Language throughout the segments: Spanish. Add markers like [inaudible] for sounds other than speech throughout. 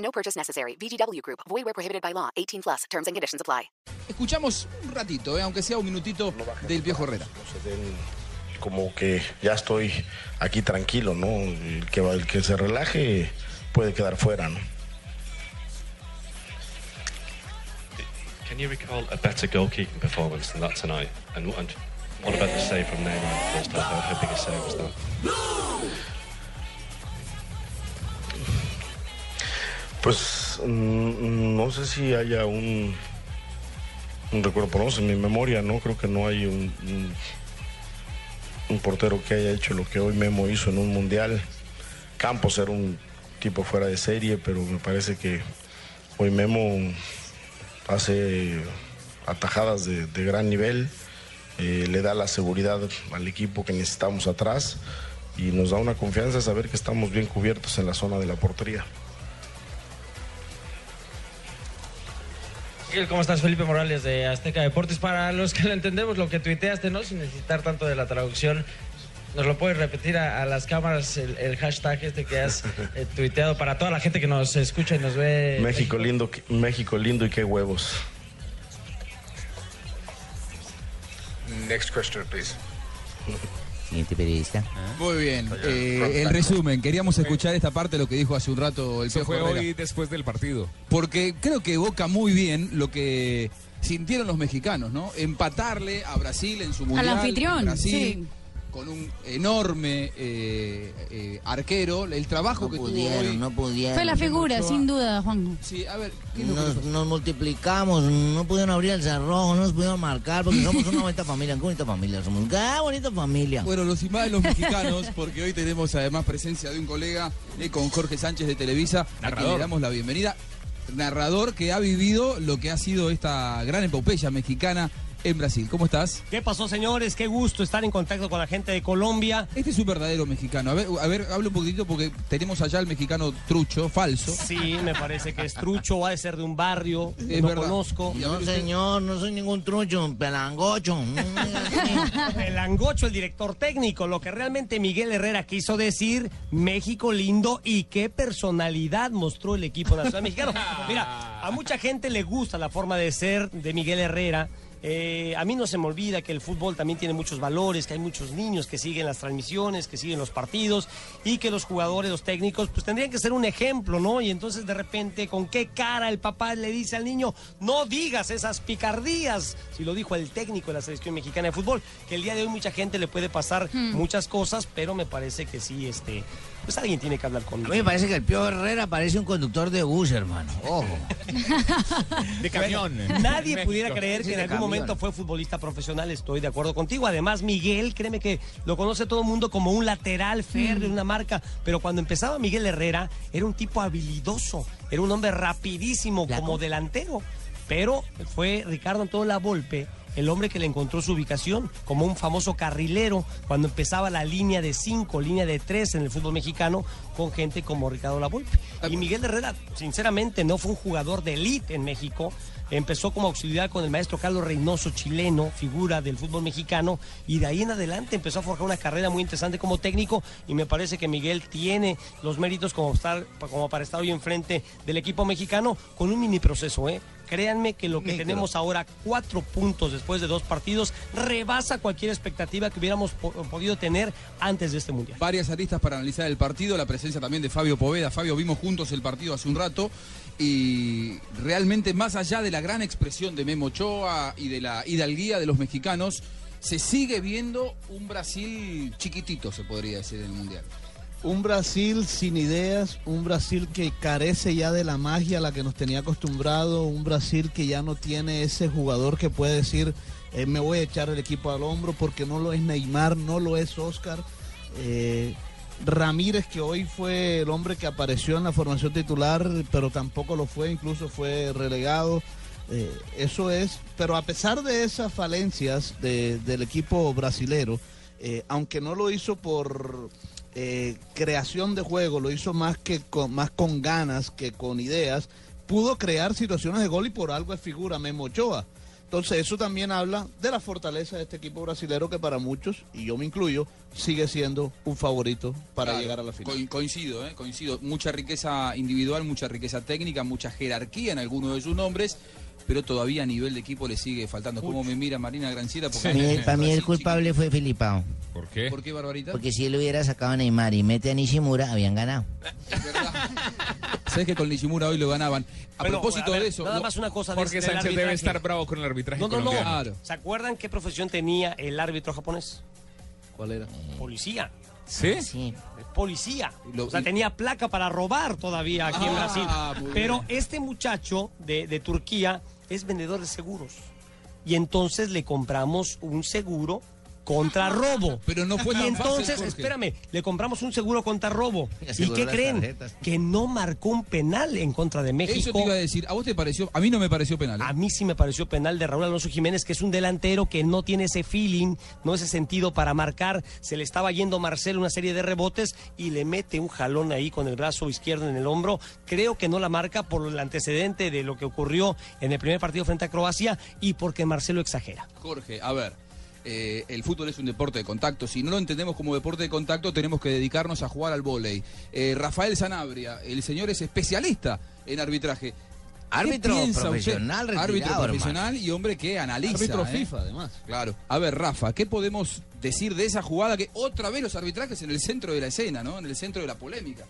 No purchase necessary. VGW Group. Void where prohibited by law. 18 plus. Terms and conditions apply. Escuchamos un ratito, eh, aunque sea un minutito, del viejo Herrera. no se den como que ya estoy aquí tranquilo, ¿no? El que, el que se relaje puede quedar fuera, ¿no? Can you recall a better goalkeeping performance than that tonight? And, and what about the save from Neymar first half? How, how big a save was that? Pues mm, no sé si haya un, recuerdo, por lo menos en mi memoria, ¿no? Creo que no hay un, un, portero que haya hecho lo que hoy Memo hizo en un mundial. Campos era un tipo fuera de serie, pero me parece que hoy Memo hace atajadas de, gran nivel, eh, le da la seguridad al equipo que necesitamos atrás y nos da una confianza saber que estamos bien cubiertos en la zona de la portería. ¿Cómo estás? Felipe Morales de Azteca Deportes. Para los que lo entendemos, lo que tuiteaste, ¿no? Sin necesitar tanto de la traducción, ¿nos lo puedes repetir a, a las cámaras el, el hashtag este que has [laughs] eh, tuiteado para toda la gente que nos escucha y nos ve? México lindo, México lindo y qué huevos. Next question, please. [laughs] Siguiente periodista. Muy bien. eh, el resumen, queríamos escuchar esta parte de lo que dijo hace un rato el Piojo fue Herrera. hoy después del partido. Porque creo que evoca muy bien lo que sintieron los mexicanos, ¿no? Empatarle a Brasil en su mundial. anfitrión, Brasil, sí. Con un enorme eh, eh, arquero. El trabajo No que tuvo pudieron, hoy. no pudieron. Fue la figura, Ochoa. sin duda, Juan. Sí, a ver, ¿qué Nos, nos multiplicamos, no pudieron abrir el cerrojo, no nos pudieron marcar porque somos una bonita familia, qué bonita familia, somos qué bonita familia. Bueno, los imágenes de los mexicanos, porque hoy tenemos además presencia de un colega eh, con Jorge Sánchez de Televisa, a quien le damos la bienvenida. Narrador que ha vivido lo que ha sido esta gran epopeya mexicana en Brasil. ¿Cómo estás? ¿Qué pasó, señores? Qué gusto estar en contacto con la gente de Colombia. Este es un verdadero mexicano. A ver, a ver, habla un poquitito porque tenemos allá el mexicano trucho, falso. Sí, me parece que es trucho, ha de ser de un barrio, Es no verdad. conozco. A No, ver usted- señor, no soy ningún trucho, un pelangocho. Mm, [laughs] El angocho, el director técnico, lo que realmente Miguel Herrera quiso decir, México lindo y qué personalidad mostró el equipo nacional mexicano. Mira, a mucha gente le gusta la forma de ser de Miguel Herrera. Eh, a mí no se me olvida que el fútbol también tiene muchos valores, que hay muchos niños que siguen las transmisiones, que siguen los partidos y que los jugadores, los técnicos, pues tendrían que ser un ejemplo, ¿no? Y entonces de repente, ¿con qué cara el papá le dice al niño, no digas esas picardías? Si lo dijo el técnico de la selección mexicana de fútbol, que el día de hoy mucha gente le puede pasar muchas cosas, pero me parece que sí, este, pues alguien tiene que hablar con A mí me parece que el Pío Herrera parece un conductor de bus, hermano. Ojo. De camión. Nadie [laughs] México. pudiera creer que en algún camión. momento fue futbolista profesional, estoy de acuerdo contigo. Además, Miguel, créeme que lo conoce todo el mundo como un lateral férreo, una marca, pero cuando empezaba Miguel Herrera, era un tipo habilidoso, era un hombre rapidísimo como delantero. Pero fue Ricardo Antonio Lavolpe el hombre que le encontró su ubicación como un famoso carrilero cuando empezaba la línea de cinco, línea de tres en el fútbol mexicano con gente como Ricardo Lavolpe. Y Miguel Herrera, sinceramente, no fue un jugador de élite en México. Empezó como auxiliar con el maestro Carlos Reynoso, chileno, figura del fútbol mexicano, y de ahí en adelante empezó a forjar una carrera muy interesante como técnico, y me parece que Miguel tiene los méritos como, estar, como para estar hoy enfrente del equipo mexicano con un mini proceso, ¿eh? Créanme que lo que Micro. tenemos ahora, cuatro puntos después de dos partidos, rebasa cualquier expectativa que hubiéramos po- podido tener antes de este mundial. Varias aristas para analizar el partido, la presencia también de Fabio Poveda. Fabio, vimos juntos el partido hace un rato y realmente más allá de la gran expresión de Memo Ochoa y de la hidalguía de los mexicanos, se sigue viendo un Brasil chiquitito, se podría decir, en el Mundial. Un Brasil sin ideas, un Brasil que carece ya de la magia a la que nos tenía acostumbrado, un Brasil que ya no tiene ese jugador que puede decir eh, me voy a echar el equipo al hombro porque no lo es Neymar, no lo es Oscar. Eh, Ramírez, que hoy fue el hombre que apareció en la formación titular, pero tampoco lo fue, incluso fue relegado. Eh, eso es, pero a pesar de esas falencias de- del equipo brasilero, eh, aunque no lo hizo por eh, creación de juego, lo hizo más que con, más con ganas que con ideas, pudo crear situaciones de gol y por algo es figura Memo Ochoa. Entonces eso también habla de la fortaleza de este equipo brasilero que para muchos, y yo me incluyo, sigue siendo un favorito para Claro, llegar a la final. co- coincido, ¿eh? coincido. Mucha riqueza individual, mucha riqueza técnica, mucha jerarquía en algunos de sus nombres, pero todavía a nivel de equipo le sigue faltando. ¿Cómo me mira Marina Granciera? Para mí, para mí el culpable fue Filipao. ¿Por qué? ¿Por qué, Barbarita? Porque si él hubiera sacado a Neymar y mete a Nishimura, habían ganado. Sabes que con Nishimura hoy lo ganaban. A Bueno, propósito a ver, de eso, Nada lo- más una cosa. de- Jorge del Sánchez debe estar bravo con el arbitraje No, no, no. ¿Se acuerdan qué profesión tenía el árbitro japonés? ¿Cuál era? Policía. ¿Sí? Sí. Policía. lo- o sea, tenía placa para robar todavía aquí en Ah, Brasil. Pero bien. este muchacho de, de Turquía es vendedor de seguros. Y entonces le compramos un seguro contra robo. [laughs] Pero no fue Y tan fácil, entonces, Jorge. espérame, le compramos un seguro contra robo. [laughs] Y ¿Y aseguró qué las creen? tarjetas. Que no marcó un penal en contra de México. Eso te iba a decir. ¿A vos te pareció? A mí no me pareció penal. ¿eh? A mí sí me pareció penal de Raúl Alonso Jiménez, que es un delantero que no tiene ese feeling, no ese sentido para marcar. Se le estaba yendo Marcelo una serie de rebotes y le mete un jalón ahí con el brazo izquierdo en el hombro. Creo que no la marca por el antecedente de lo que ocurrió en el primer partido frente a Croacia y porque Marcelo exagera. Jorge, a ver. Eh, el fútbol es un deporte de contacto. Si no lo entendemos como deporte de contacto, tenemos que dedicarnos a jugar al vóley. Eh, Rafael Sanabria, el señor es especialista en arbitraje. ¿Qué Árbitro profesional retirado, Árbitro hermano. profesional y hombre que analiza. Árbitro ¿eh? FIFA, además. Claro. A ver, Rafa, ¿qué podemos decir de esa jugada que otra vez los arbitrajes en el centro de la escena, ¿no? En el centro de la polémica.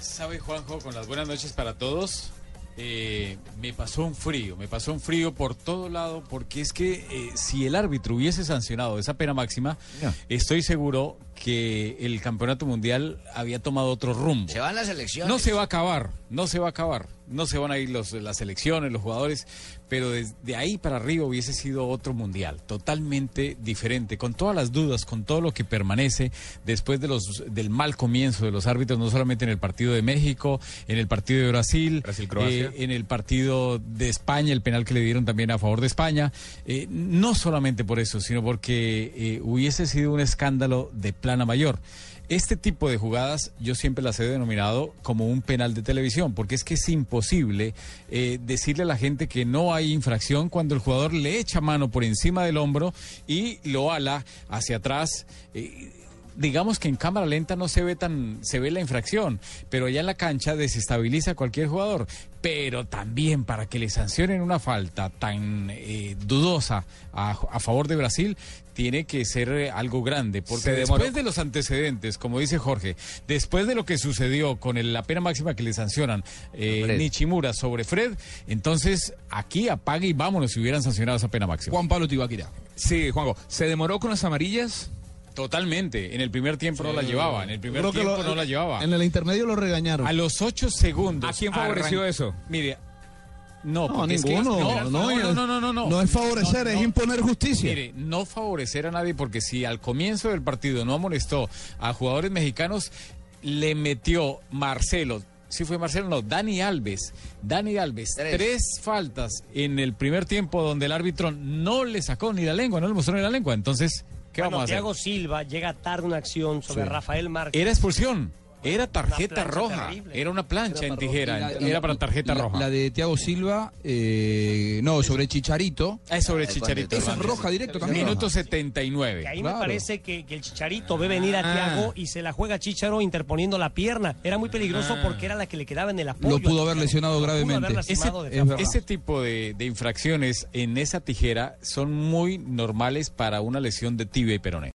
¿Sabe, Juanjo, con las buenas noches para todos? Eh, me pasó un frío, me pasó un frío por todo lado, porque es que eh, si el árbitro hubiese sancionado esa pena máxima, No. estoy seguro que el campeonato mundial había tomado otro rumbo. Se van las elecciones. No se va a acabar, no se va a acabar. No se van a ir los, las elecciones, los jugadores, pero desde ahí para arriba hubiese sido otro mundial, totalmente diferente, con todas las dudas, con todo lo que permanece después de los, del mal comienzo de los árbitros, no solamente en el partido de México, en el partido de Brasil, eh, en el partido de España, el penal que le dieron también a favor de España, eh, no solamente por eso, sino porque eh, hubiese sido un escándalo de plana mayor. Este tipo de jugadas yo siempre las he denominado como un penal de televisión, porque es que es imposible eh, decirle a la gente que no hay infracción cuando el jugador le echa mano por encima del hombro y lo ala hacia atrás. eh, digamos que en cámara lenta no se ve tan se ve la infracción, pero allá en la cancha desestabiliza a cualquier jugador. Pero también para que le sancionen una falta tan eh, dudosa a, a favor de Brasil tiene que ser eh, algo grande, porque después de los antecedentes, como dice Jorge, después de lo que sucedió con el- la pena máxima que le sancionan eh. Nichimura sobre Fred, entonces aquí apague y vámonos si hubieran sancionado esa pena máxima. Juan Pablo Tibaquira. Sí, Juanjo. ¿Se demoró con las amarillas? Totalmente, en el primer tiempo no la llevaba, en el primer Creo que tiempo lo- no la llevaba. En el intermedio lo regañaron. A los ocho segundos. ¿A quién favoreció arran- eso? Mire, no, No, es que- ninguno. no, No, no, no, no, no, no, no. no es favorecer, es imponer justicia. Mire, no favorecer a nadie porque si al comienzo del partido no amonestó a jugadores mexicanos, le metió Marcelo. Si fue Marcelo, no, Dani Alves. Dani Alves, Tres. tres. faltas en el primer tiempo donde el árbitro no le sacó ni la lengua, no le mostró ni la lengua. Entonces, ¿qué Bueno, vamos a hacer? Thiago Silva llega tarde una acción sobre Sí. Rafael Márquez. Era expulsión. Era tarjeta roja. terrible. Era una plancha en tijera. La- Era para tarjeta la- roja. La de Thiago Silva, eh, no, sobre Chicharito. Ah, es sobre Chicharito. Esa es roja directo también. Minuto 79. Que ahí Claro. me parece que, que el Chicharito ve venir a Ah. Thiago y se la juega Chicharo interponiendo la pierna. Era muy peligroso porque era la que le quedaba en el apoyo. Lo pudo haber lesionado gravemente. haber Ese, es tipo de, de infracciones en esa tijera son muy normales para una lesión de tibia y peroné.